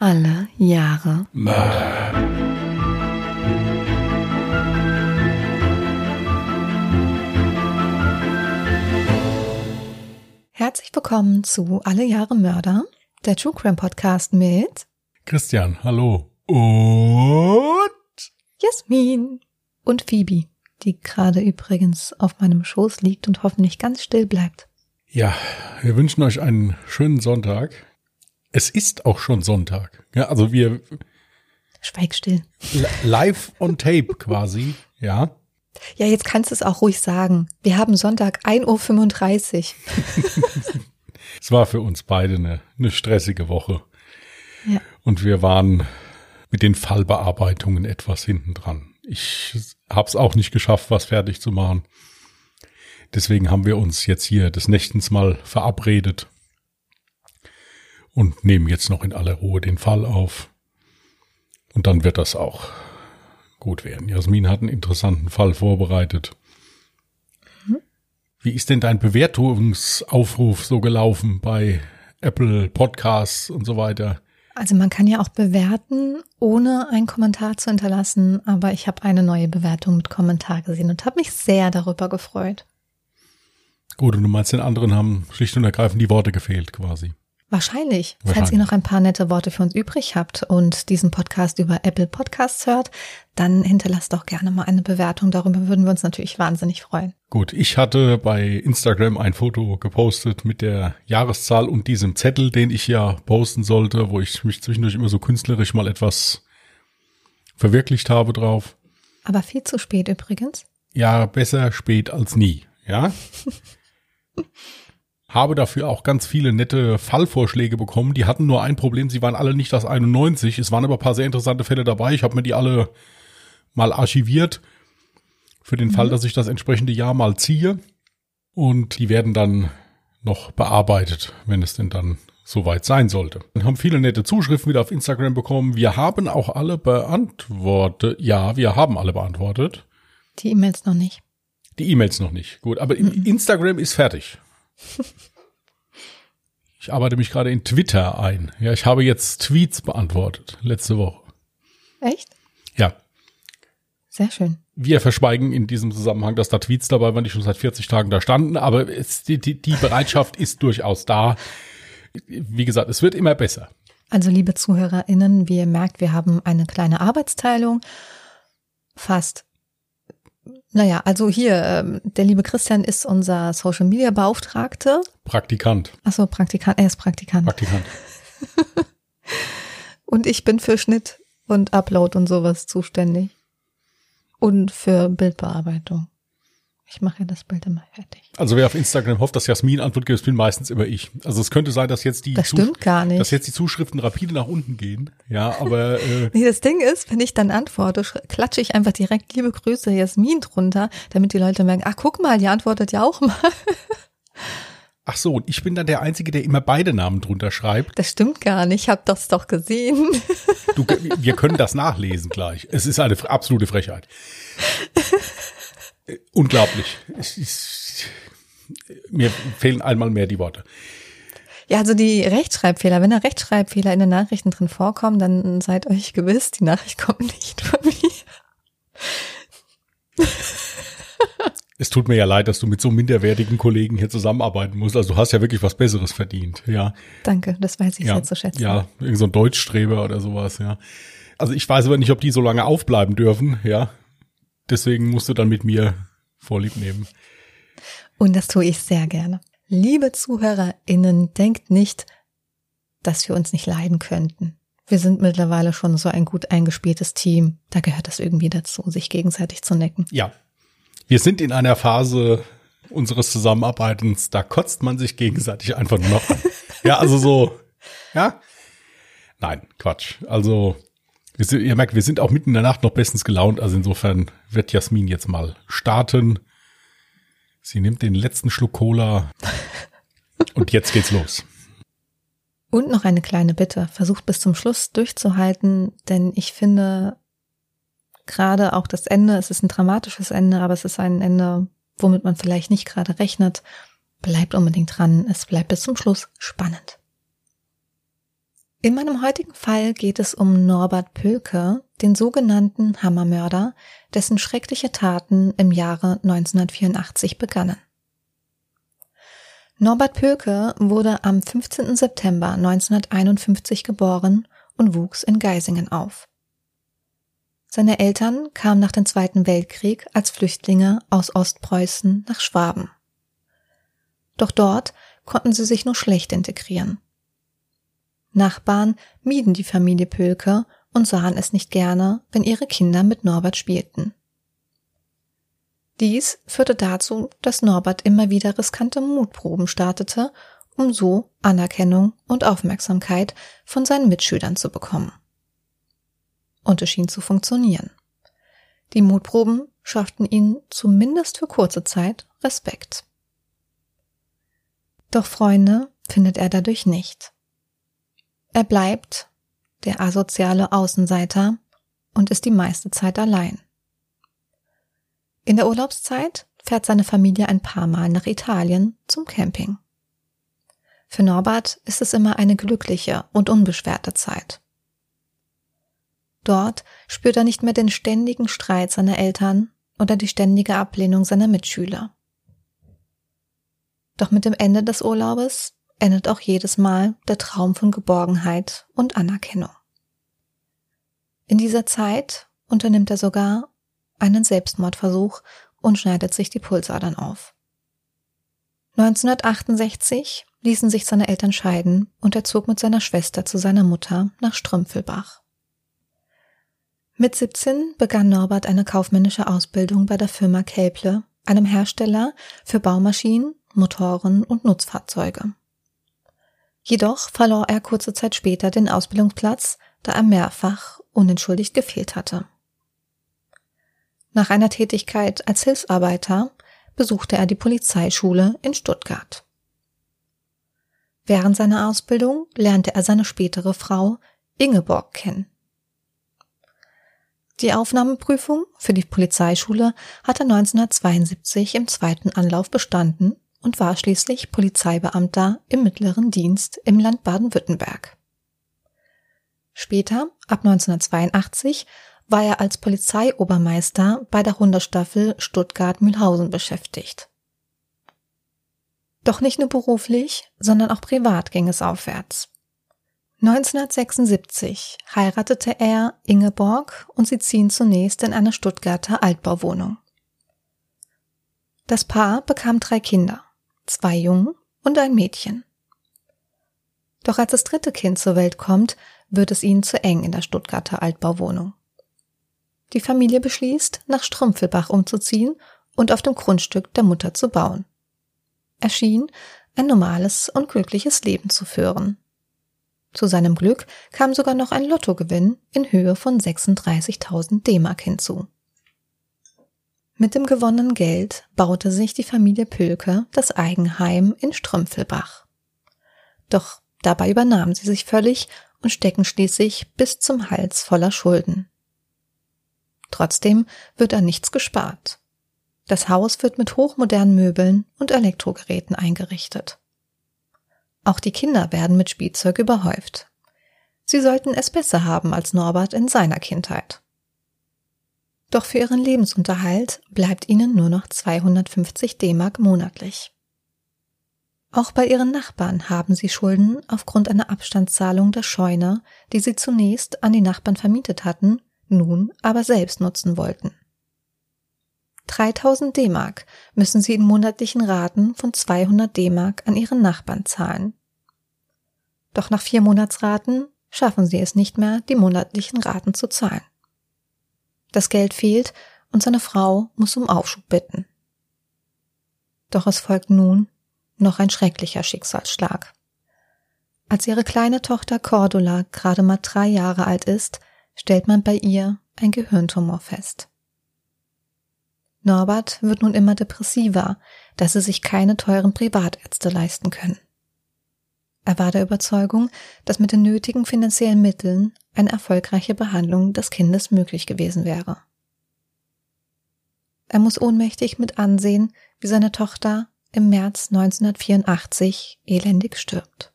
Alle Jahre Mörder. Herzlich willkommen zu Alle Jahre Mörder, der True Crime Podcast mit Christian, hallo. Und Jasmin und Phoebe, die gerade übrigens auf meinem Schoß liegt und hoffentlich ganz still bleibt. ja, wir wünschen euch einen schönen Sonntag. Es ist auch schon Sonntag. Ja, also wir Schweig still. li- live on tape quasi, ja. Ja, jetzt kannst du es auch ruhig sagen. Wir haben Sonntag 1.35 Uhr. Es war für uns beide eine, eine stressige Woche. Ja. Und wir waren mit den Fallbearbeitungen etwas hinten dran. Ich hab's auch nicht geschafft, was fertig zu machen. Deswegen haben wir uns jetzt hier des Nächtens mal verabredet und nehmen jetzt noch in aller Ruhe den Fall auf. Und dann wird das auch gut werden. Jasmin hat einen interessanten Fall vorbereitet. Wie ist denn dein Bewertungsaufruf so gelaufen bei Apple Podcasts und so weiter? Also man kann ja auch bewerten, ohne einen Kommentar zu hinterlassen, aber ich habe eine neue Bewertung mit Kommentar gesehen und habe mich sehr darüber gefreut. Gut, und du meinst, den anderen haben schlicht und ergreifend die Worte gefehlt quasi. Wahrscheinlich. Falls Wahrscheinlich. ihr noch ein paar nette Worte für uns übrig habt und diesen Podcast über Apple Podcasts hört, dann hinterlasst doch gerne mal eine Bewertung. Darüber würden wir uns natürlich wahnsinnig freuen. Gut, ich hatte bei Instagram ein Foto gepostet mit der Jahreszahl und diesem Zettel, den ich ja posten sollte, wo ich mich zwischendurch immer so künstlerisch mal etwas verwirklicht habe drauf. Aber viel zu spät übrigens. Ja, besser spät als nie, ja. Habe dafür auch ganz viele nette Fallvorschläge bekommen. Die hatten nur ein Problem, sie waren alle nicht das 91. Es waren aber ein paar sehr interessante Fälle dabei. Ich habe mir die alle mal archiviert für den Fall, dass ich das entsprechende Jahr mal ziehe. Und die werden dann noch bearbeitet, wenn es denn dann soweit sein sollte. Wir haben viele nette Zuschriften wieder auf Instagram bekommen. Wir haben auch alle beantwortet. Ja, wir haben alle beantwortet. Die E-Mails noch nicht. Die E-Mails noch nicht. Gut, aber in Instagram ist fertig. Ich arbeite mich gerade in Twitter ein. Ja, ich habe jetzt Tweets beantwortet letzte Woche. Echt? Ja, Sehr schön. wir verschweigen in diesem Zusammenhang, dass da Tweets dabei waren, die schon seit 40 Tagen da standen, aber es, die, die, die Bereitschaft ist durchaus da. Wie gesagt, es wird immer besser. Also liebe ZuhörerInnen, wie ihr merkt, wir haben eine kleine Arbeitsteilung. Fast. Naja, also hier, ähm, der liebe Christian ist unser Social Media Beauftragte. Praktikant, Achso, Praktikant, er ist Praktikant. Praktikant. Und ich bin für Schnitt und Upload und sowas zuständig. Und für Bildbearbeitung. Ich mache ja das Bild immer fertig. Also wer auf Instagram hofft, dass Jasmin Antwort gibt, bin meistens immer ich. Also es könnte sein, dass jetzt die, Das Zusch- stimmt gar nicht. dass jetzt die Zuschriften rapide nach unten gehen. Ja, aber äh, Nee, das Ding ist, wenn ich dann antworte, sch- klatsche ich einfach direkt liebe Grüße Jasmin drunter, damit die Leute merken, ach guck mal, die antwortet ja auch mal. Ach so, und ich bin dann der Einzige, der immer beide Namen drunter schreibt. Das stimmt gar nicht, ich hab das doch gesehen. Du, wir können das nachlesen gleich. Es ist eine absolute Frechheit. Unglaublich. Ist, mir fehlen einmal mehr die Worte. Ja, also die Rechtschreibfehler, wenn da Rechtschreibfehler in den Nachrichten drin vorkommen, dann seid euch gewiss, die Nachricht kommt nicht von mir. Es tut mir ja leid, dass du mit so minderwertigen Kollegen hier zusammenarbeiten musst. Also du hast ja wirklich was Besseres verdient. Ja, Danke, das weiß ich ja, sehr zu schätzen. ja, irgend so ein Deutschstreber oder sowas. Ja. Also ich weiß aber nicht, ob die so lange aufbleiben dürfen. Ja, deswegen musst du dann mit mir Vorlieb nehmen. Und das tue ich sehr gerne. Liebe ZuhörerInnen, denkt nicht, dass wir uns nicht leiden könnten. Wir sind mittlerweile schon so ein gut eingespieltes Team. Da gehört das irgendwie dazu, sich gegenseitig zu necken. Ja. Wir sind in einer Phase unseres Zusammenarbeitens, da kotzt man sich gegenseitig einfach nur noch an. Ja, also so, ja. Nein, Quatsch. Also, ihr merkt, wir sind auch mitten in der Nacht noch bestens gelaunt. Also insofern wird Jasmin jetzt mal starten. Sie nimmt den letzten Schluck Cola und jetzt geht's los. Und noch eine kleine Bitte. Versucht bis zum Schluss durchzuhalten, denn ich finde gerade auch das Ende, es ist ein dramatisches Ende, aber es ist ein Ende, womit man vielleicht nicht gerade rechnet. Bleibt unbedingt dran. Es bleibt bis zum Schluss spannend. In meinem heutigen Fall geht es um Norbert Pölke, den sogenannten Hammermörder, dessen schreckliche Taten im Jahre 1984 begannen. Norbert Pölke wurde am 15. September 1951 geboren und wuchs in Geisingen auf. Seine Eltern kamen nach dem Zweiten Weltkrieg als Flüchtlinge aus Ostpreußen nach Schwaben. Doch dort konnten sie sich nur schlecht integrieren. Nachbarn mieden die Familie Pölke und sahen es nicht gerne, wenn ihre Kinder mit Norbert spielten. Dies führte dazu, dass Norbert immer wieder riskante Mutproben startete, um so Anerkennung und Aufmerksamkeit von seinen Mitschülern zu bekommen. Und es schien zu funktionieren. Die Mutproben schafften ihn zumindest für kurze Zeit Respekt. Doch Freunde findet er dadurch nicht. Er bleibt der asoziale Außenseiter und ist die meiste Zeit allein. In der Urlaubszeit fährt seine Familie ein paar Mal nach Italien zum Camping. Für Norbert ist es immer eine glückliche und unbeschwerte Zeit. Dort spürt er nicht mehr den ständigen Streit seiner Eltern oder die ständige Ablehnung seiner Mitschüler. Doch mit dem Ende des Urlaubes endet auch jedes Mal der Traum von Geborgenheit und Anerkennung. In dieser Zeit unternimmt er sogar einen Selbstmordversuch und schneidet sich die Pulsadern auf. 1968 ließen sich seine Eltern scheiden und er zog mit seiner Schwester zu seiner Mutter nach Strümpfelbach. Mit 17 begann Norbert eine kaufmännische Ausbildung bei der Firma Kelple, einem Hersteller für Baumaschinen, Motoren und Nutzfahrzeuge. Jedoch verlor er kurze Zeit später den Ausbildungsplatz, da er mehrfach unentschuldigt gefehlt hatte. Nach einer Tätigkeit als Hilfsarbeiter besuchte er die Polizeischule in Stuttgart. Während seiner Ausbildung lernte er seine spätere Frau Ingeborg kennen. Die Aufnahmeprüfung für die Polizeischule hat er 1972 im zweiten Anlauf bestanden und war schließlich Polizeibeamter im mittleren Dienst im Land Baden-Württemberg. Später, ab 1982, war er als Polizeiobermeister bei der Hunderstaffel Stuttgart-Mühlhausen beschäftigt. Doch nicht nur beruflich, sondern auch privat ging es aufwärts. 1976 heiratete er Ingeborg und sie ziehen zunächst in eine Stuttgarter Altbauwohnung. Das Paar bekam drei Kinder zwei Jungen und ein Mädchen. Doch als das dritte Kind zur Welt kommt, wird es ihnen zu eng in der Stuttgarter Altbauwohnung. Die Familie beschließt, nach Strümpfelbach umzuziehen und auf dem Grundstück der Mutter zu bauen. Er schien ein normales und glückliches Leben zu führen. Zu seinem Glück kam sogar noch ein Lottogewinn in Höhe von 36.000 D-Mark hinzu. Mit dem gewonnenen Geld baute sich die Familie Pölke das Eigenheim in Strümpfelbach. Doch dabei übernahmen sie sich völlig und stecken schließlich bis zum Hals voller Schulden. Trotzdem wird an nichts gespart. Das Haus wird mit hochmodernen Möbeln und Elektrogeräten eingerichtet. Auch die Kinder werden mit Spielzeug überhäuft. Sie sollten es besser haben als Norbert in seiner Kindheit. Doch für ihren Lebensunterhalt bleibt ihnen nur noch 250 D-Mark monatlich. Auch bei ihren Nachbarn haben sie Schulden aufgrund einer Abstandszahlung der Scheune, die sie zunächst an die Nachbarn vermietet hatten, nun aber selbst nutzen wollten. 3000 D-Mark müssen sie in monatlichen Raten von 200 D-Mark an ihren Nachbarn zahlen. Doch nach vier Monatsraten schaffen sie es nicht mehr, die monatlichen Raten zu zahlen. Das Geld fehlt und seine Frau muss um Aufschub bitten. Doch es folgt nun noch ein schrecklicher Schicksalsschlag. Als ihre kleine Tochter Cordula gerade mal drei Jahre alt ist, stellt man bei ihr ein Gehirntumor fest. Norbert wird nun immer depressiver, da sie sich keine teuren Privatärzte leisten können. Er war der Überzeugung, dass mit den nötigen finanziellen Mitteln eine erfolgreiche Behandlung des Kindes möglich gewesen wäre. Er muss ohnmächtig mit ansehen, wie seine Tochter im März 1984 elendig stirbt.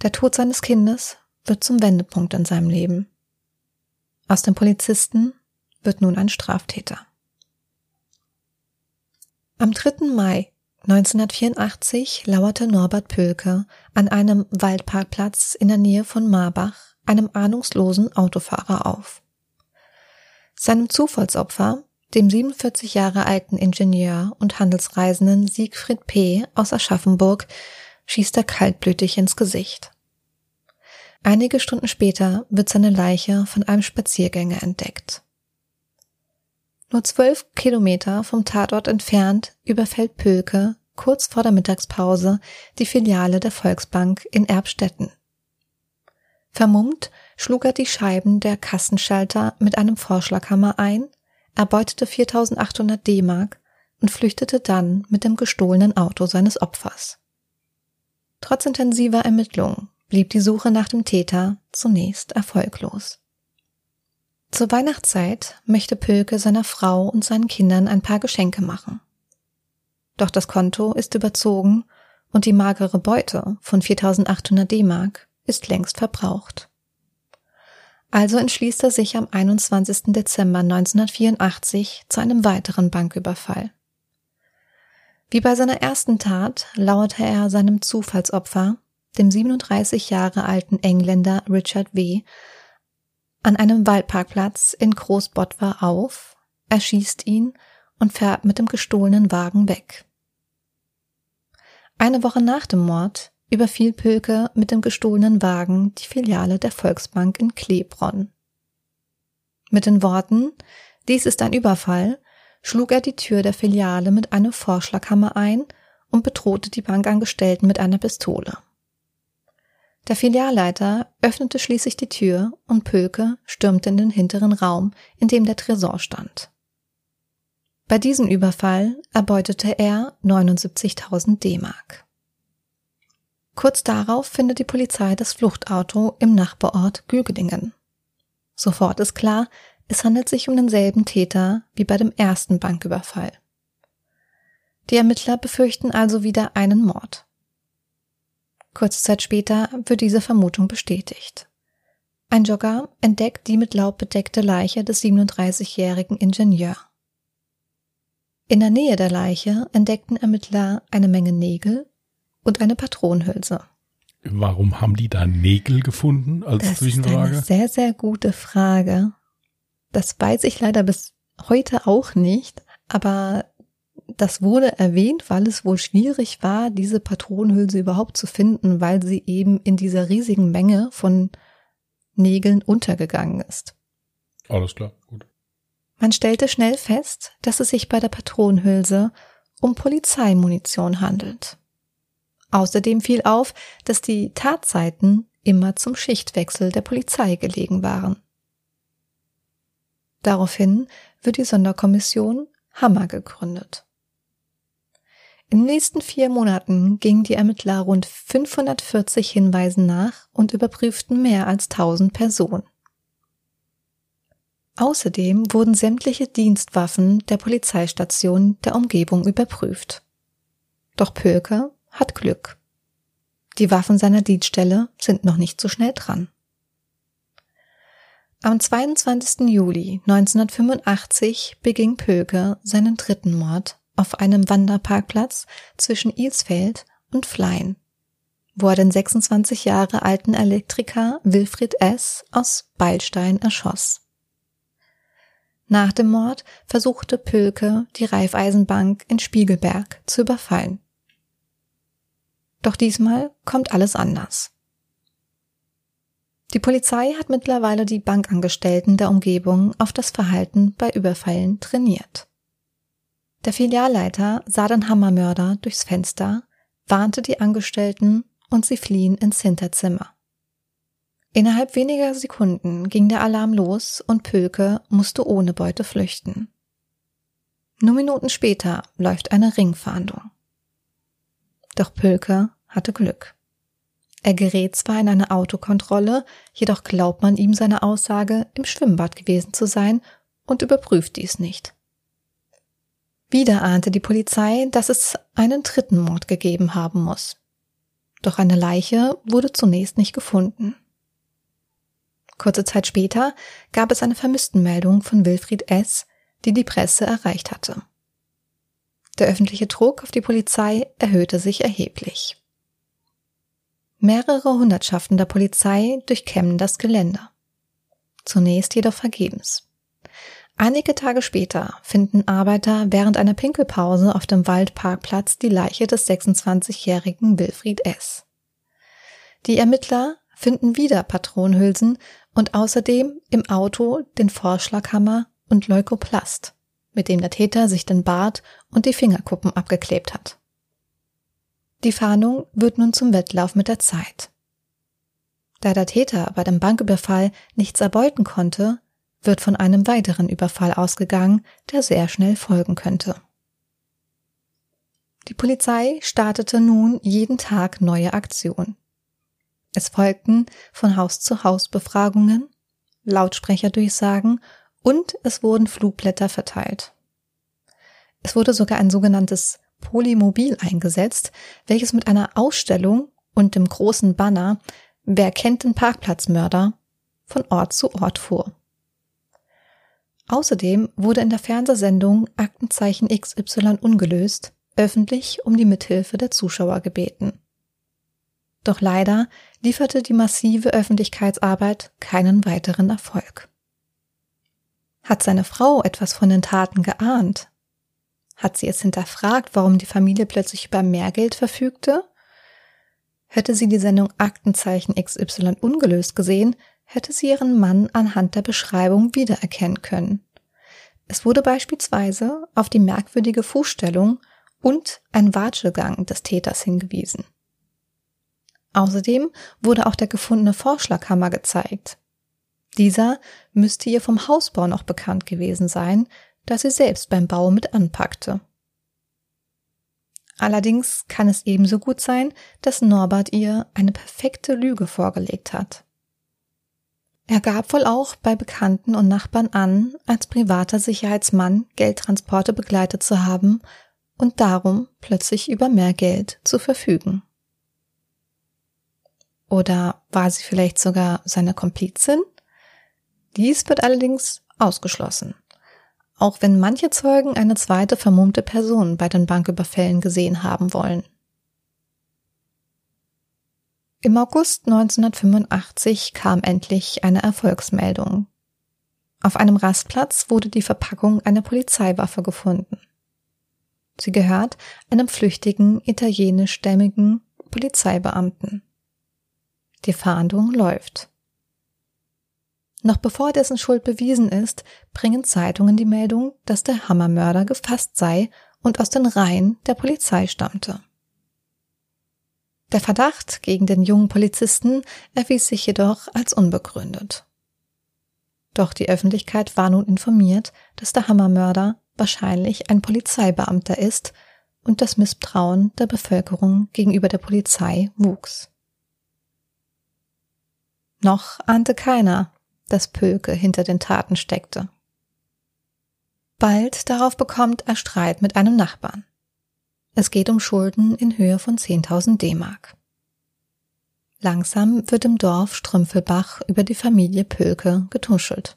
Der Tod seines Kindes wird zum Wendepunkt in seinem Leben. Aus dem Polizisten wird nun ein Straftäter. Am 3. Mai 1984 lauerte Norbert Pölke an einem Waldparkplatz in der Nähe von Marbach einem ahnungslosen Autofahrer auf. Seinem Zufallsopfer, dem 47 Jahre alten Ingenieur und Handelsreisenden Siegfried P. aus Aschaffenburg, schießt er kaltblütig ins Gesicht. Einige Stunden später wird seine Leiche von einem Spaziergänger entdeckt. Nur zwölf Kilometer vom Tatort entfernt überfällt Pölke kurz vor der Mittagspause die Filiale der Volksbank in Erbstetten. Vermummt schlug er die Scheiben der Kassenschalter mit einem Vorschlaghammer ein, erbeutete 4800 D-Mark und flüchtete dann mit dem gestohlenen Auto seines Opfers. Trotz intensiver Ermittlungen blieb die Suche nach dem Täter zunächst erfolglos. Zur Weihnachtszeit möchte Pölke seiner Frau und seinen Kindern ein paar Geschenke machen. Doch das Konto ist überzogen und die magere Beute von 4800 D-Mark ist längst verbraucht. Also entschließt er sich am 21. Dezember 1984 zu einem weiteren Banküberfall. Wie bei seiner ersten Tat lauerte er seinem Zufallsopfer, dem 37 Jahre alten Engländer Richard W., an einem Waldparkplatz in Großbottwar auf, erschießt ihn und fährt mit dem gestohlenen Wagen weg. Eine Woche nach dem Mord überfiel Pölke mit dem gestohlenen Wagen die Filiale der Volksbank in Klebronn. Mit den Worten Dies ist ein Überfall schlug er die Tür der Filiale mit einem Vorschlaghammer ein und bedrohte die Bankangestellten mit einer Pistole. Der Filialleiter öffnete schließlich die Tür und Pölke stürmte in den hinteren Raum, in dem der Tresor stand. Bei diesem Überfall erbeutete er 79.000 D-Mark. Kurz darauf findet die Polizei das Fluchtauto im Nachbarort Gügedingen. Sofort ist klar, es handelt sich um denselben Täter wie bei dem ersten Banküberfall. Die Ermittler befürchten also wieder einen Mord. Kurze Zeit später wird diese Vermutung bestätigt. Ein Jogger entdeckt die mit Laub bedeckte Leiche des 37-jährigen Ingenieur. In der Nähe der Leiche entdeckten Ermittler eine Menge Nägel und eine Patronenhülse. Warum haben die da Nägel gefunden als das Zwischenfrage? Das ist eine sehr, sehr gute Frage. Das weiß ich leider bis heute auch nicht, aber das wurde erwähnt, weil es wohl schwierig war, diese Patronenhülse überhaupt zu finden, weil sie eben in dieser riesigen Menge von Nägeln untergegangen ist. Alles klar. Man stellte schnell fest, dass es sich bei der Patronenhülse um Polizeimunition handelt. Außerdem fiel auf, dass die Tatzeiten immer zum Schichtwechsel der Polizei gelegen waren. Daraufhin wird die Sonderkommission Hammer gegründet. In den nächsten vier Monaten gingen die Ermittler rund 540 Hinweisen nach und überprüften mehr als 1000 Personen. Außerdem wurden sämtliche Dienstwaffen der Polizeistation der Umgebung überprüft. Doch Pölke hat Glück. Die Waffen seiner Dienststelle sind noch nicht so schnell dran. Am 22. Juli 1985 beging Pölke seinen dritten Mord auf einem Wanderparkplatz zwischen Ilsfeld und Flein, wo er den 26 Jahre alten Elektriker Wilfried S. aus Beilstein erschoss. Nach dem Mord versuchte Pölke, die Reifeisenbank in Spiegelberg zu überfallen. Doch diesmal kommt alles anders. Die Polizei hat mittlerweile die Bankangestellten der Umgebung auf das Verhalten bei Überfällen trainiert. Der Filialleiter sah den Hammermörder durchs Fenster, warnte die Angestellten und sie fliehen ins Hinterzimmer. Innerhalb weniger Sekunden ging der Alarm los und Pölke musste ohne Beute flüchten. Nur Minuten später läuft eine Ringfahndung. Doch Pölke hatte Glück. Er gerät zwar in eine Autokontrolle, jedoch glaubt man ihm seine Aussage, im Schwimmbad gewesen zu sein und überprüft dies nicht. Wieder ahnte die Polizei, dass es einen dritten Mord gegeben haben muss. Doch eine Leiche wurde zunächst nicht gefunden. Kurze Zeit später gab es eine Vermisstenmeldung von Wilfried S., die die Presse erreicht hatte. Der öffentliche Druck auf die Polizei erhöhte sich erheblich. Mehrere Hundertschaften der Polizei durchkämmen das Gelände. Zunächst jedoch vergebens. Einige Tage später finden Arbeiter während einer Pinkelpause auf dem Waldparkplatz die Leiche des 26-jährigen Wilfried S. Die Ermittler finden wieder Patronenhülsen und außerdem im Auto den Vorschlaghammer und Leukoplast, mit dem der Täter sich den Bart und die Fingerkuppen abgeklebt hat. Die Fahndung wird nun zum Wettlauf mit der Zeit. Da der Täter bei dem Banküberfall nichts erbeuten konnte, wird von einem weiteren Überfall ausgegangen, der sehr schnell folgen könnte. Die Polizei startete nun jeden Tag neue Aktionen. Es folgten von Haus zu Haus Befragungen, Lautsprecherdurchsagen und es wurden Flugblätter verteilt. Es wurde sogar ein sogenanntes Polymobil eingesetzt, welches mit einer Ausstellung und dem großen Banner Wer kennt den Parkplatzmörder von Ort zu Ort fuhr. Außerdem wurde in der Fernsehsendung Aktenzeichen XY ungelöst öffentlich um die Mithilfe der Zuschauer gebeten. Doch leider lieferte die massive Öffentlichkeitsarbeit keinen weiteren Erfolg. Hat seine Frau etwas von den Taten geahnt? Hat sie es hinterfragt, warum die Familie plötzlich über mehr Geld verfügte? Hätte sie die Sendung Aktenzeichen XY ungelöst gesehen, hätte sie ihren Mann anhand der Beschreibung wiedererkennen können. Es wurde beispielsweise auf die merkwürdige Fußstellung und ein Watschegang des Täters hingewiesen. Außerdem wurde auch der gefundene Vorschlaghammer gezeigt. Dieser müsste ihr vom Hausbau noch bekannt gewesen sein, da sie selbst beim Bau mit anpackte. Allerdings kann es ebenso gut sein, dass Norbert ihr eine perfekte Lüge vorgelegt hat. Er gab wohl auch bei Bekannten und Nachbarn an, als privater Sicherheitsmann Geldtransporte begleitet zu haben und darum plötzlich über mehr Geld zu verfügen. Oder war sie vielleicht sogar seine Komplizin? Dies wird allerdings ausgeschlossen. Auch wenn manche Zeugen eine zweite vermummte Person bei den Banküberfällen gesehen haben wollen. Im August 1985 kam endlich eine Erfolgsmeldung. Auf einem Rastplatz wurde die Verpackung einer Polizeiwaffe gefunden. Sie gehört einem flüchtigen italienischstämmigen Polizeibeamten. Die Fahndung läuft. Noch bevor dessen Schuld bewiesen ist, bringen Zeitungen die Meldung, dass der Hammermörder gefasst sei und aus den Reihen der Polizei stammte. Der Verdacht gegen den jungen Polizisten erwies sich jedoch als unbegründet. Doch die Öffentlichkeit war nun informiert, dass der Hammermörder wahrscheinlich ein Polizeibeamter ist und das Misstrauen der Bevölkerung gegenüber der Polizei wuchs. Noch ahnte keiner, dass Pölke hinter den Taten steckte. Bald darauf bekommt er Streit mit einem Nachbarn. Es geht um Schulden in Höhe von 10.000 D-Mark. Langsam wird im Dorf Strümpfelbach über die Familie Pölke getuschelt.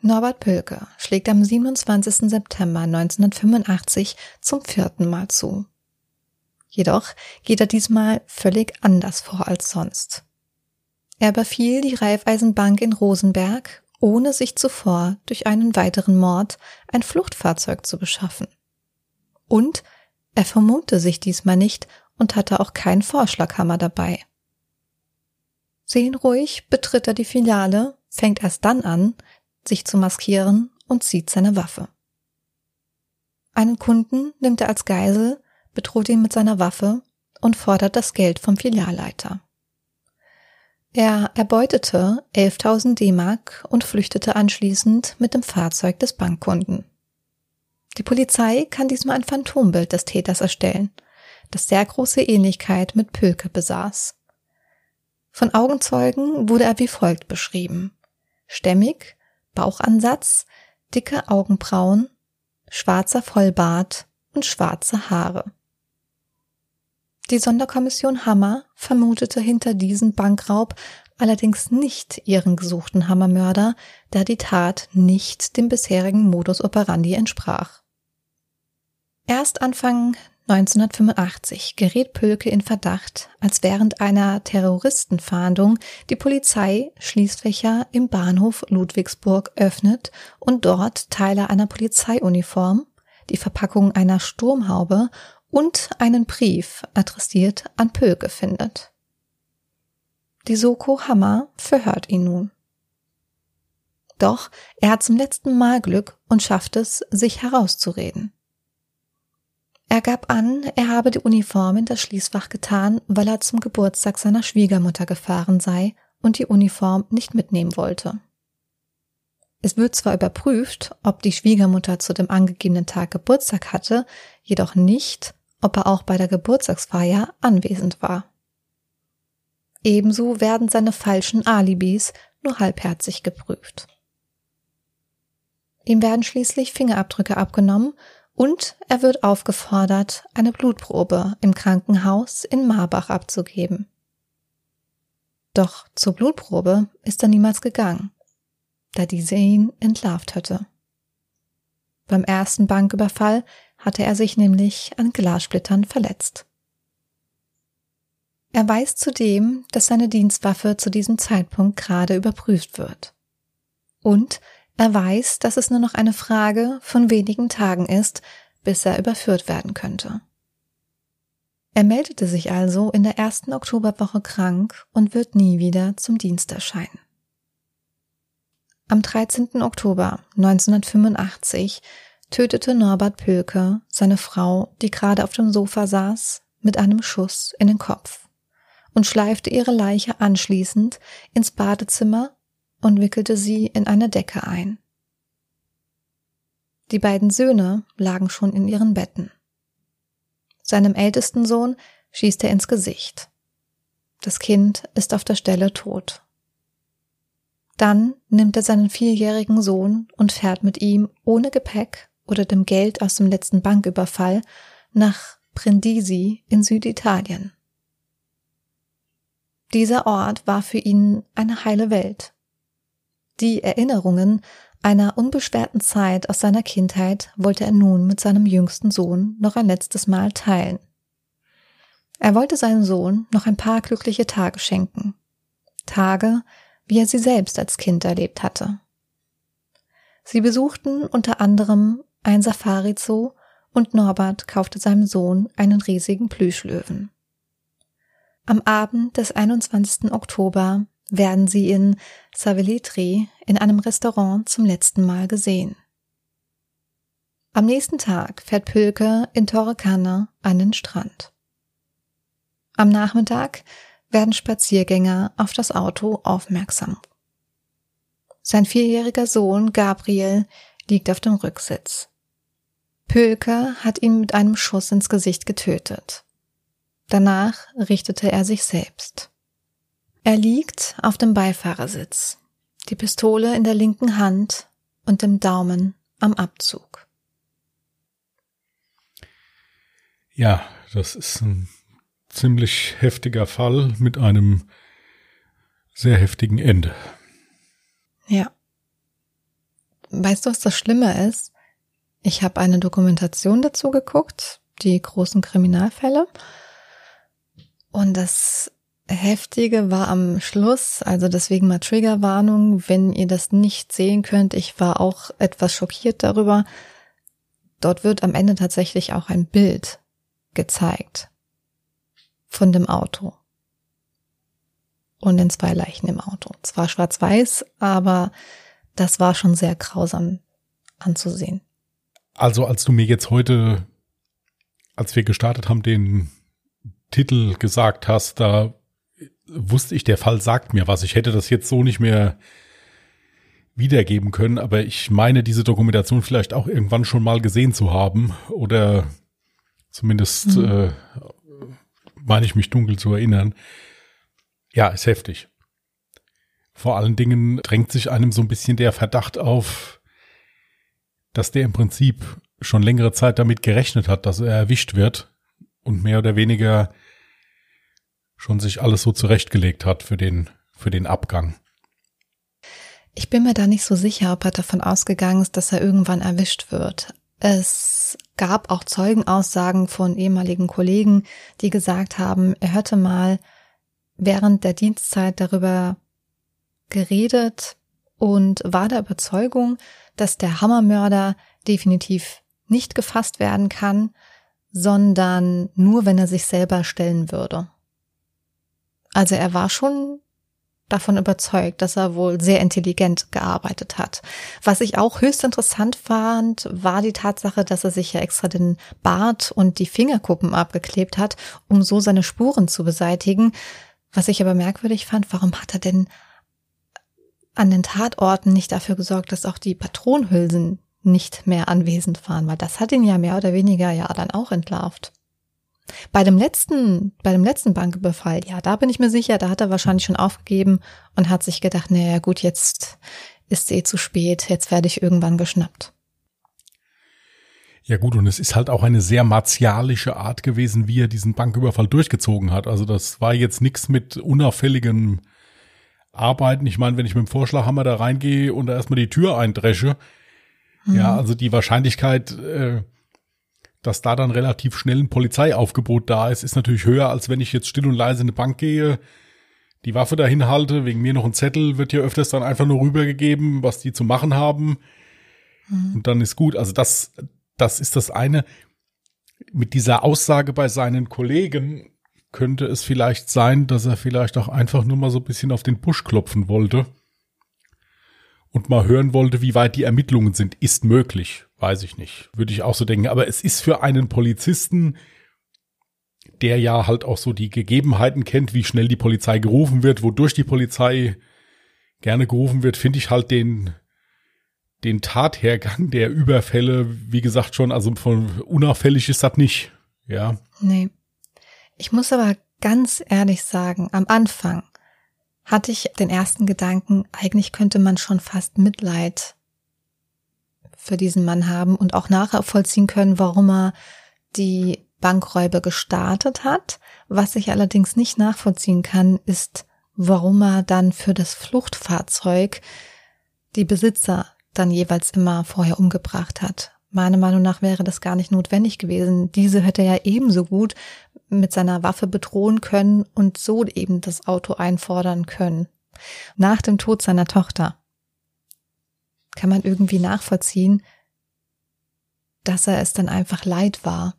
Norbert Pölke schlägt am 27. September 1985 zum vierten Mal zu. Jedoch geht er diesmal völlig anders vor als sonst. Er überfiel die Raiffeisenbank in Rosenberg, ohne sich zuvor durch einen weiteren Mord ein Fluchtfahrzeug zu beschaffen. Und er vermummte sich diesmal nicht und hatte auch keinen Vorschlaghammer dabei. Seelenruhig betritt er die Filiale, fängt erst dann an, sich zu maskieren und zieht seine Waffe. Einen Kunden nimmt er als Geisel, bedroht ihn mit seiner Waffe und fordert das Geld vom Filialleiter. Er erbeutete 11.000 D-Mark und flüchtete anschließend mit dem Fahrzeug des Bankkunden. Die Polizei kann diesmal ein Phantombild des Täters erstellen, das sehr große Ähnlichkeit mit Pülke besaß. Von Augenzeugen wurde er wie folgt beschrieben. Stämmig, Bauchansatz, dicke Augenbrauen, schwarzer Vollbart und schwarze Haare. Die Sonderkommission Hammer vermutete hinter diesem Bankraub allerdings nicht ihren gesuchten Hammermörder, da die Tat nicht dem bisherigen Modus operandi entsprach. Erst Anfang 1985 gerät Pölke in Verdacht, als während einer Terroristenfahndung die Polizei Schließfächer im Bahnhof Ludwigsburg öffnet und dort Teile einer Polizeiuniform, die Verpackung einer Sturmhaube und einen Brief adressiert an Pölke findet. Die Soko Hammer verhört ihn nun. Doch er hat zum letzten Mal Glück und schafft es, sich herauszureden. Er gab an, er habe die Uniform in das Schließfach getan, weil er zum Geburtstag seiner Schwiegermutter gefahren sei und die Uniform nicht mitnehmen wollte. Es wird zwar überprüft, ob die Schwiegermutter zu dem angegebenen Tag Geburtstag hatte, jedoch nicht, ob er auch bei der Geburtstagsfeier anwesend war. Ebenso werden seine falschen Alibis nur halbherzig geprüft. Ihm werden schließlich Fingerabdrücke abgenommen und er wird aufgefordert, eine Blutprobe im Krankenhaus in Marbach abzugeben. Doch zur Blutprobe ist er niemals gegangen, da diese ihn entlarvt hatte. Beim ersten Banküberfall hatte er sich nämlich an Glassplittern verletzt. Er weiß zudem, dass seine Dienstwaffe zu diesem Zeitpunkt gerade überprüft wird. Und er weiß, dass es nur noch eine Frage von wenigen Tagen ist, bis er überführt werden könnte. Er meldete sich also in der ersten Oktoberwoche krank und wird nie wieder zum Dienst erscheinen. Am 13. Oktober 1985 tötete Norbert Pölke seine Frau, die gerade auf dem Sofa saß, mit einem Schuss in den Kopf und schleifte ihre Leiche anschließend ins Badezimmer und wickelte sie in eine Decke ein. Die beiden Söhne lagen schon in ihren Betten. Seinem ältesten Sohn schießt er ins Gesicht. Das Kind ist auf der Stelle tot. Dann nimmt er seinen vierjährigen Sohn und fährt mit ihm ohne Gepäck oder dem Geld aus dem letzten Banküberfall nach Brindisi in Süditalien. Dieser Ort war für ihn eine heile Welt. Die Erinnerungen einer unbeschwerten Zeit aus seiner Kindheit wollte er nun mit seinem jüngsten Sohn noch ein letztes Mal teilen. Er wollte seinem Sohn noch ein paar glückliche Tage schenken. Tage, wie er sie selbst als Kind erlebt hatte. Sie besuchten unter anderem ein Safari-Zoo und Norbert kaufte seinem Sohn einen riesigen Plüschlöwen. Am Abend des 21. Oktober werden sie in Savelitri in einem Restaurant zum letzten Mal gesehen. Am nächsten Tag fährt Pülke in Torrekane an den Strand. Am Nachmittag werden Spaziergänger auf das Auto aufmerksam. Sein vierjähriger Sohn Gabriel liegt auf dem Rücksitz. Pülke hat ihn mit einem Schuss ins Gesicht getötet. Danach richtete er sich selbst. Er liegt auf dem Beifahrersitz, die Pistole in der linken Hand und dem Daumen am Abzug. Ja, das ist ein ziemlich heftiger Fall mit einem sehr heftigen Ende. Ja. Weißt du, was das Schlimme ist? Ich habe eine Dokumentation dazu geguckt, die großen Kriminalfälle. Und das Heftige war am Schluss, also deswegen mal Triggerwarnung, wenn ihr das nicht sehen könnt. Ich war auch etwas schockiert darüber. Dort wird am Ende tatsächlich auch ein Bild gezeigt von dem Auto und den zwei Leichen im Auto. Zwar schwarz-weiß, aber das war schon sehr grausam anzusehen. Also als du mir jetzt heute, als wir gestartet haben, den Titel gesagt hast, da wusste ich, der Fall sagt mir was. Ich hätte das jetzt so nicht mehr wiedergeben können, aber ich meine, diese Dokumentation vielleicht auch irgendwann schon mal gesehen zu haben oder zumindest mhm. äh, meine ich mich dunkel zu erinnern. Ja, ist heftig. Vor allen Dingen drängt sich einem so ein bisschen der Verdacht auf, dass der im Prinzip schon längere Zeit damit gerechnet hat, dass er erwischt wird und mehr oder weniger schon sich alles so zurechtgelegt hat für den, für den Abgang. Ich bin mir da nicht so sicher, ob er davon ausgegangen ist, dass er irgendwann erwischt wird. Es gab auch Zeugenaussagen von ehemaligen Kollegen, die gesagt haben, er hörte mal während der Dienstzeit darüber geredet und war der Überzeugung, dass der Hammermörder definitiv nicht gefasst werden kann, sondern nur, wenn er sich selber stellen würde. Also er war schon davon überzeugt, dass er wohl sehr intelligent gearbeitet hat. Was ich auch höchst interessant fand, war die Tatsache, dass er sich ja extra den Bart und die Fingerkuppen abgeklebt hat, um so seine Spuren zu beseitigen. Was ich aber merkwürdig fand, warum hat er denn an den Tatorten nicht dafür gesorgt, dass auch die Patronhülsen nicht mehr anwesend waren, weil das hat ihn ja mehr oder weniger ja dann auch entlarvt. Bei dem letzten, bei dem letzten Banküberfall, ja, da bin ich mir sicher, da hat er wahrscheinlich schon aufgegeben und hat sich gedacht, naja, gut, jetzt ist eh zu spät, jetzt werde ich irgendwann geschnappt. Ja gut, und es ist halt auch eine sehr martialische Art gewesen, wie er diesen Banküberfall durchgezogen hat. Also das war jetzt nichts mit unauffälligem Arbeiten. Ich meine, wenn ich mit dem Vorschlaghammer da reingehe und da erstmal die Tür eindresche, mhm. ja, also die Wahrscheinlichkeit, äh, dass da dann relativ schnell ein Polizeiaufgebot da ist, ist natürlich höher, als wenn ich jetzt still und leise in eine Bank gehe, die Waffe dahin halte, wegen mir noch ein Zettel, wird hier öfters dann einfach nur rübergegeben, was die zu machen haben. Mhm. Und dann ist gut. Also das, das ist das eine. Mit dieser Aussage bei seinen Kollegen könnte es vielleicht sein, dass er vielleicht auch einfach nur mal so ein bisschen auf den Busch klopfen wollte und mal hören wollte, wie weit die Ermittlungen sind. Ist möglich. Weiß ich nicht. Würde ich auch so denken. Aber es ist für einen Polizisten, der ja halt auch so die Gegebenheiten kennt, wie schnell die Polizei gerufen wird, wodurch die Polizei gerne gerufen wird, finde ich halt den, den Tathergang der Überfälle, wie gesagt schon, also von unauffällig ist das nicht. Ja. Nee. Ich muss aber ganz ehrlich sagen, am Anfang hatte ich den ersten Gedanken, eigentlich könnte man schon fast Mitleid für diesen Mann haben und auch nachvollziehen können, warum er die Bankräuber gestartet hat. Was ich allerdings nicht nachvollziehen kann, ist, warum er dann für das Fluchtfahrzeug die Besitzer dann jeweils immer vorher umgebracht hat. Meiner Meinung nach wäre das gar nicht notwendig gewesen. Diese hätte er ebenso gut mit seiner Waffe bedrohen können und so eben das Auto einfordern können. Nach dem Tod seiner Tochter kann man irgendwie nachvollziehen, dass er es dann einfach leid war,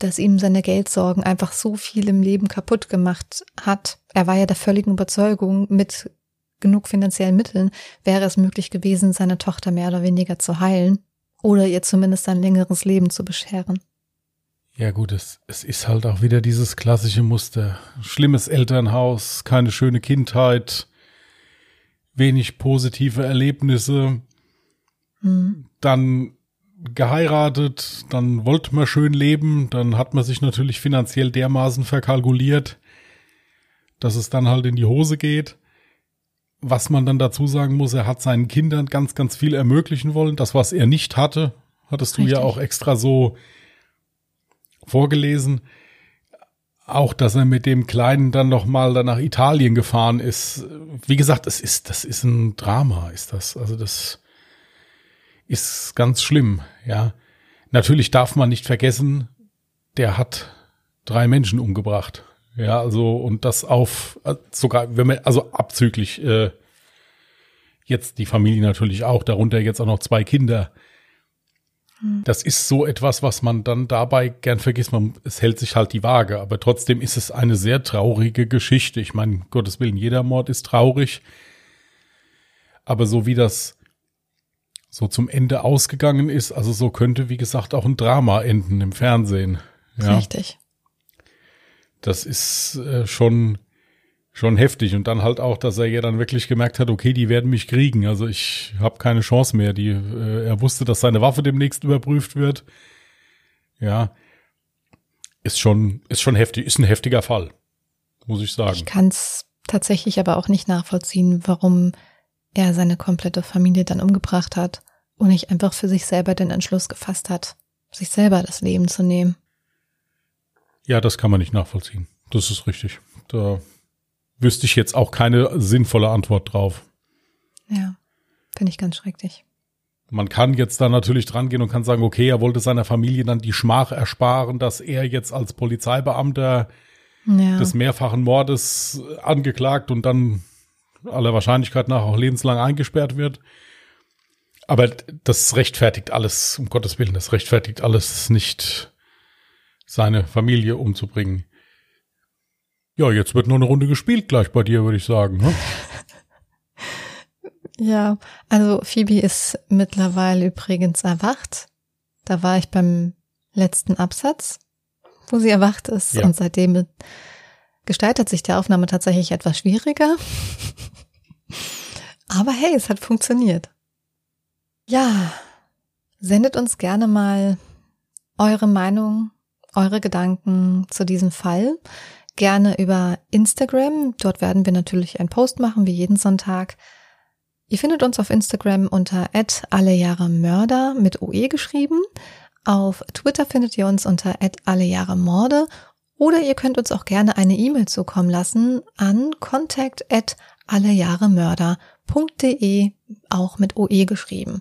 dass ihm seine Geldsorgen einfach so viel im Leben kaputt gemacht hat. Er war ja der völligen Überzeugung, mit genug finanziellen Mitteln wäre es möglich gewesen, seine Tochter mehr oder weniger zu heilen oder ihr zumindest ein längeres Leben zu bescheren. Ja gut, es, es ist halt auch wieder dieses klassische Muster. Schlimmes Elternhaus, keine schöne Kindheit, wenig positive Erlebnisse, mhm. dann geheiratet, dann wollte man schön leben, dann hat man sich natürlich finanziell dermaßen verkalkuliert, dass es dann halt in die Hose geht. Was man dann dazu sagen muss, er hat seinen Kindern ganz, ganz viel ermöglichen wollen. Das, was er nicht hatte, hattest Richtig. du ja auch extra so vorgelesen auch, dass er mit dem Kleinen dann noch mal dann nach Italien gefahren ist. Wie gesagt, es ist, das ist ein Drama, ist das. Also das ist ganz schlimm, ja. Natürlich darf man nicht vergessen, der hat drei Menschen umgebracht. Ja, also, und das auf, sogar, wenn man, also abzüglich, äh, jetzt die Familie natürlich auch, darunter jetzt auch noch zwei Kinder. Hm. Das ist so etwas, was man dann dabei gern vergisst. Man, es hält sich halt die Waage, aber trotzdem ist es eine sehr traurige Geschichte. Ich meine, Gottes Willen, jeder Mord ist traurig. Aber so wie das so zum Ende ausgegangen ist, also so könnte, wie gesagt, auch ein Drama enden im Fernsehen. Ja. Richtig. Das ist äh, schon schon heftig und dann halt auch, dass er ja dann wirklich gemerkt hat, okay, die werden mich kriegen, also ich habe keine Chance mehr. Die, äh, er wusste, dass seine Waffe demnächst überprüft wird. Ja, ist schon ist schon heftig, ist ein heftiger Fall, muss ich sagen. Ich kann es tatsächlich aber auch nicht nachvollziehen, warum er seine komplette Familie dann umgebracht hat und nicht einfach für sich selber den Entschluss gefasst hat, sich selber das Leben zu nehmen. Ja, das kann man nicht nachvollziehen. das ist richtig. Da wüsste ich jetzt auch keine sinnvolle Antwort drauf. Ja, finde ich ganz schrecklich. Man kann jetzt da natürlich dran gehen und kann sagen, okay, er wollte seiner Familie dann die Schmach ersparen, dass er jetzt als Polizeibeamter Ja. des mehrfachen Mordes angeklagt und dann aller Wahrscheinlichkeit nach auch lebenslang eingesperrt wird. Aber das rechtfertigt alles, um Gottes Willen, das rechtfertigt alles nicht, seine Familie umzubringen. Ja, jetzt wird noch eine Runde gespielt gleich bei dir, würde ich sagen. Ne? Ja, also Phoebe ist mittlerweile übrigens erwacht. Da war ich beim letzten Absatz, wo sie erwacht ist. Ja. Und seitdem gestaltet sich die Aufnahme tatsächlich etwas schwieriger. Aber hey, es hat funktioniert. Ja, sendet uns gerne mal eure Meinung, eure Gedanken zu diesem Fall. Gerne über Instagram. Dort werden wir natürlich einen Post machen, wie jeden Sonntag. Ihr findet uns auf Instagram unter alle Jahre Mörder mit OE geschrieben. Auf Twitter findet ihr uns unter alle Jahre Morde. Oder ihr könnt uns auch gerne eine E-Mail zukommen lassen an contact allejahremörder.de, auch mit OE geschrieben.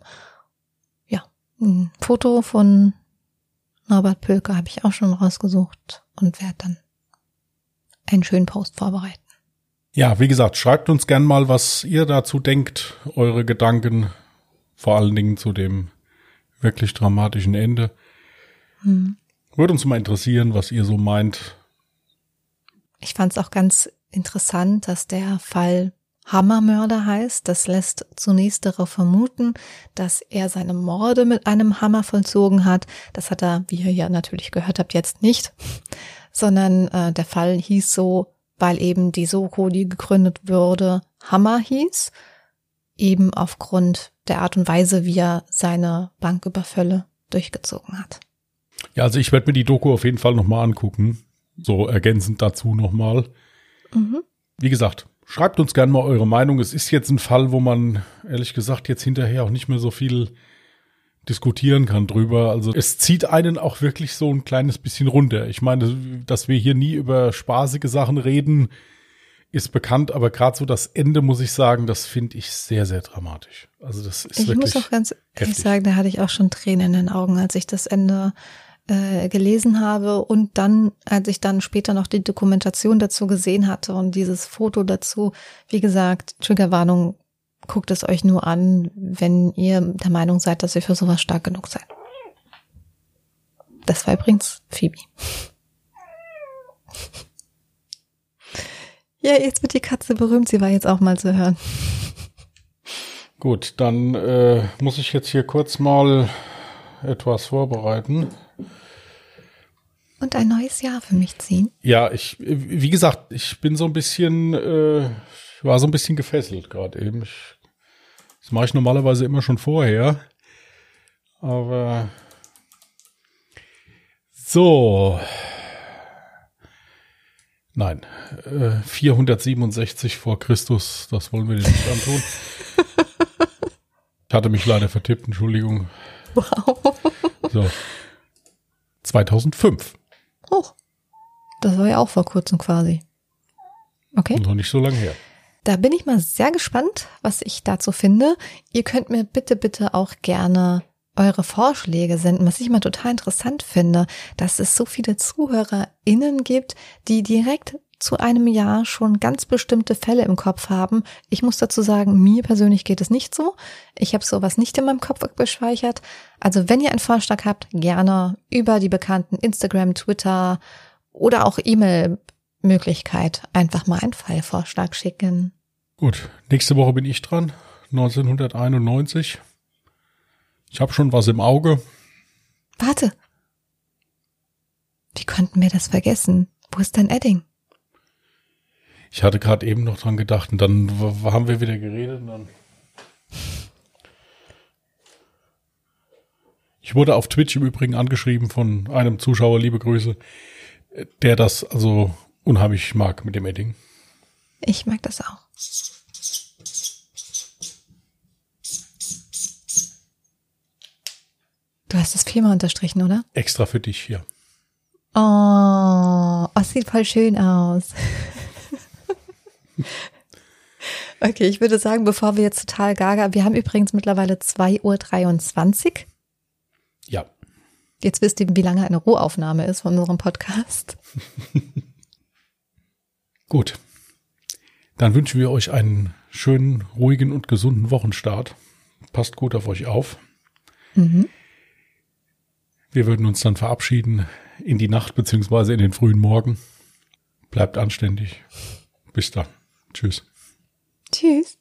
Ja, ein Foto von Norbert Pölke habe ich auch schon rausgesucht und werde dann einen schönen Post vorbereiten. Ja, wie gesagt, schreibt uns gern mal, was ihr dazu denkt, eure Gedanken, vor allen Dingen zu dem wirklich dramatischen Ende. Hm. Würde uns mal interessieren, was ihr so meint. Ich fand es auch ganz interessant, dass der Fall Hammermörder heißt. Das lässt zunächst darauf vermuten, dass er seine Morde mit einem Hammer vollzogen hat. Das hat er, wie ihr ja natürlich gehört habt, jetzt nicht, sondern äh, der Fall hieß so, weil eben die Soko, die gegründet wurde, Hammer hieß, eben aufgrund der Art und Weise, wie er seine Banküberfälle durchgezogen hat. Ja, also ich werde mir die Doku auf jeden Fall nochmal angucken. So ergänzend dazu nochmal. Mhm. Wie gesagt, schreibt uns gerne mal eure Meinung. Es ist jetzt ein Fall, wo man ehrlich gesagt jetzt hinterher auch nicht mehr so viel diskutieren kann drüber. Also es zieht einen auch wirklich so ein kleines bisschen runter. Ich meine, dass wir hier nie über spaßige Sachen reden, ist bekannt, aber gerade so das Ende, muss ich sagen, das finde ich sehr, sehr dramatisch. Also das ist Ich wirklich. muss auch ganz ehrlich heftig. sagen, da hatte ich auch schon Tränen in den Augen, als ich das Ende äh, gelesen habe und dann, als ich dann später noch die Dokumentation dazu gesehen hatte und dieses Foto dazu, wie gesagt, Triggerwarnung, guckt es euch nur an, wenn ihr der Meinung seid, dass ihr für sowas stark genug seid. Das war übrigens Phoebe. Ja, jetzt wird die Katze berühmt, sie war jetzt auch mal zu hören. Gut, dann äh, muss ich jetzt hier kurz mal etwas vorbereiten. Und ein neues Jahr für mich ziehen. Ja, ich, wie gesagt, ich bin so ein bisschen, äh, ich war so ein bisschen gefesselt gerade eben. Ich, das mache ich normalerweise immer schon vorher. Aber so. Nein, äh, 467 vor Christus, das wollen wir dir nicht antun. Ich hatte mich leider vertippt, Entschuldigung. Wow. So. 2005, Oh, das war ja auch vor kurzem quasi. Okay, noch nicht so lange her. da bin ich mal sehr gespannt, was ich dazu finde. Ihr könnt mir bitte, bitte auch gerne eure Vorschläge senden, was ich mal total interessant finde, dass es so viele ZuhörerInnen gibt, die direkt zu einem Jahr schon ganz bestimmte Fälle im Kopf haben. Ich muss dazu sagen, mir persönlich geht es nicht so. Ich habe sowas nicht in meinem Kopf gespeichert. Also wenn ihr einen Vorschlag habt, gerne über die bekannten Instagram, Twitter oder auch E-Mail-Möglichkeit einfach mal einen Fallvorschlag schicken. Gut, nächste Woche bin ich dran. 1991. Ich habe schon was im Auge. Warte. Wie konnten wir das vergessen? Wo ist dein Edding? Ich hatte gerade eben noch dran gedacht und dann haben wir wieder geredet. Und dann ich wurde auf Twitch im Übrigen angeschrieben von einem Zuschauer, liebe Grüße, der das also unheimlich mag mit dem Edding. Ich mag das auch. Du hast es viermal unterstrichen, oder? Extra für dich hier. Oh, Genau, oh, sieht voll schön aus. okay, ich würde sagen, bevor wir jetzt total gaga, wir haben übrigens mittlerweile 2.23 Uhr. Ja. Jetzt wisst ihr, wie lange eine Rohaufnahme ist von unserem Podcast. Gut. Dann wünschen wir euch einen schönen, ruhigen und gesunden Wochenstart. Passt gut auf euch auf. Mhm. Wir würden uns dann verabschieden in die Nacht beziehungsweise in den frühen Morgen. Bleibt anständig. Bis dann. Tschüss. Tschüss.